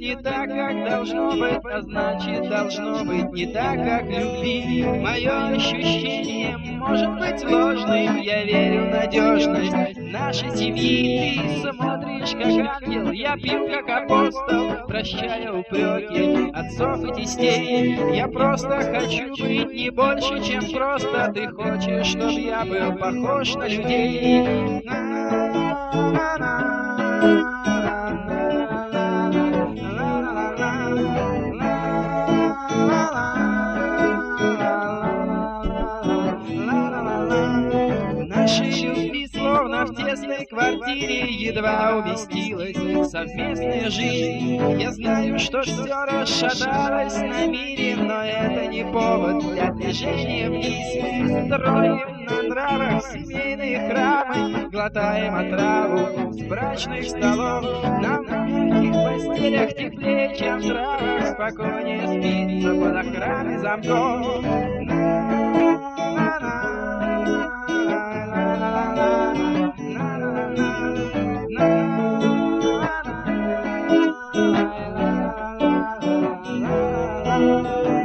не так, как должно быть, а значит должно быть не так, как любви. Мое ощущение может быть ложным, я верю в надежность нашей семьи. Ты смотришь как ангел, я пью как апостол, прощая упреки отцов и детей. Я просто хочу быть не больше, чем просто. Ты хочешь, чтобы я был похож на людей. Нашей любви словно в тесной квартире едва уместилась совместная жизнь. Я знаю, что все расшаталось на мире, но это не повод для движения вниз. Мы строим на нравах семейные храмы, глотаем отраву с брачных столов. Нам в мягких постелях теплее, чем в травах, спокойнее спится под охраной замков. Música